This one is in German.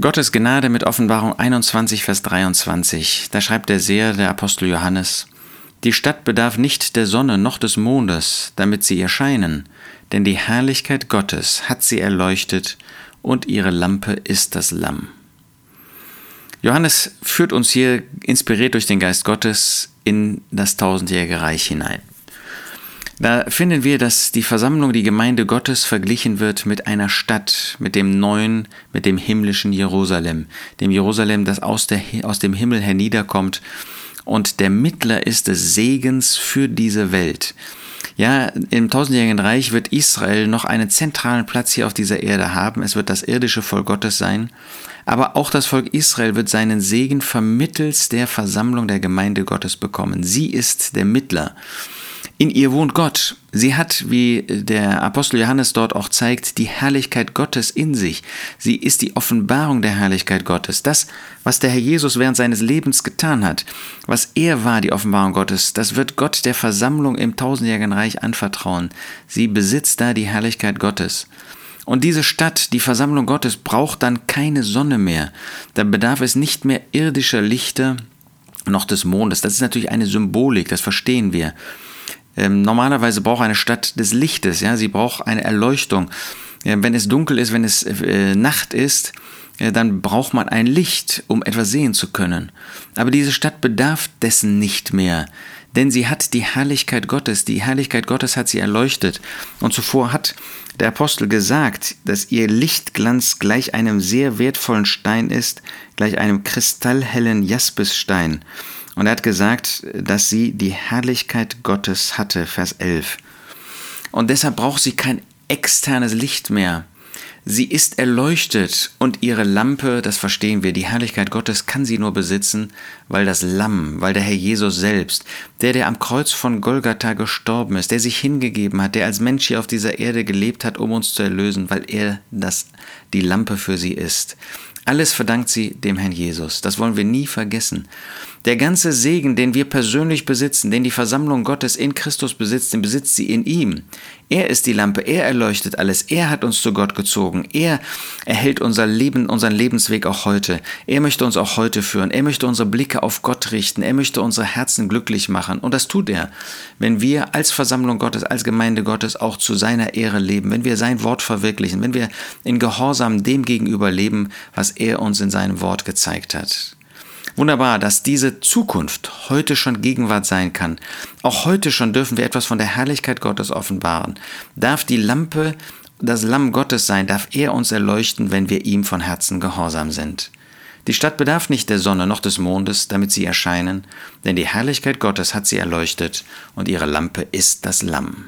Gottes Gnade mit Offenbarung 21, Vers 23. Da schreibt der Seher, der Apostel Johannes, Die Stadt bedarf nicht der Sonne noch des Mondes, damit sie erscheinen, denn die Herrlichkeit Gottes hat sie erleuchtet und ihre Lampe ist das Lamm. Johannes führt uns hier, inspiriert durch den Geist Gottes, in das tausendjährige Reich hinein. Da finden wir, dass die Versammlung, die Gemeinde Gottes verglichen wird mit einer Stadt, mit dem neuen, mit dem himmlischen Jerusalem, dem Jerusalem, das aus, der, aus dem Himmel herniederkommt und der Mittler ist des Segens für diese Welt. Ja, im tausendjährigen Reich wird Israel noch einen zentralen Platz hier auf dieser Erde haben. Es wird das irdische Volk Gottes sein. Aber auch das Volk Israel wird seinen Segen vermittels der Versammlung der Gemeinde Gottes bekommen. Sie ist der Mittler. In ihr wohnt Gott. Sie hat, wie der Apostel Johannes dort auch zeigt, die Herrlichkeit Gottes in sich. Sie ist die Offenbarung der Herrlichkeit Gottes. Das, was der Herr Jesus während seines Lebens getan hat, was er war, die Offenbarung Gottes, das wird Gott der Versammlung im tausendjährigen Reich anvertrauen. Sie besitzt da die Herrlichkeit Gottes. Und diese Stadt, die Versammlung Gottes, braucht dann keine Sonne mehr. Da bedarf es nicht mehr irdischer Lichter noch des Mondes. Das ist natürlich eine Symbolik, das verstehen wir. Ähm, normalerweise braucht eine Stadt des Lichtes, ja, sie braucht eine Erleuchtung. Ja, wenn es dunkel ist, wenn es äh, Nacht ist, äh, dann braucht man ein Licht, um etwas sehen zu können. Aber diese Stadt bedarf dessen nicht mehr, denn sie hat die Herrlichkeit Gottes. Die Herrlichkeit Gottes hat sie erleuchtet. Und zuvor hat der Apostel gesagt, dass ihr Lichtglanz gleich einem sehr wertvollen Stein ist, gleich einem kristallhellen Jaspisstein. Und er hat gesagt, dass sie die Herrlichkeit Gottes hatte, Vers 11. Und deshalb braucht sie kein externes Licht mehr. Sie ist erleuchtet und ihre Lampe, das verstehen wir, die Herrlichkeit Gottes kann sie nur besitzen, weil das Lamm, weil der Herr Jesus selbst, der, der am Kreuz von Golgatha gestorben ist, der sich hingegeben hat, der als Mensch hier auf dieser Erde gelebt hat, um uns zu erlösen, weil er das, die Lampe für sie ist. Alles verdankt sie dem Herrn Jesus. Das wollen wir nie vergessen. Der ganze Segen, den wir persönlich besitzen, den die Versammlung Gottes in Christus besitzt, den besitzt sie in ihm. Er ist die Lampe, er erleuchtet alles, er hat uns zu Gott gezogen, er erhält unser Leben, unseren Lebensweg auch heute. Er möchte uns auch heute führen, er möchte unsere Blicke auf Gott richten, er möchte unsere Herzen glücklich machen. Und das tut er, wenn wir als Versammlung Gottes, als Gemeinde Gottes auch zu seiner Ehre leben, wenn wir sein Wort verwirklichen, wenn wir in Gehorsam dem gegenüber leben, was er uns in seinem Wort gezeigt hat. Wunderbar, dass diese Zukunft heute schon Gegenwart sein kann. Auch heute schon dürfen wir etwas von der Herrlichkeit Gottes offenbaren. Darf die Lampe das Lamm Gottes sein, darf er uns erleuchten, wenn wir ihm von Herzen gehorsam sind. Die Stadt bedarf nicht der Sonne noch des Mondes, damit sie erscheinen, denn die Herrlichkeit Gottes hat sie erleuchtet und ihre Lampe ist das Lamm.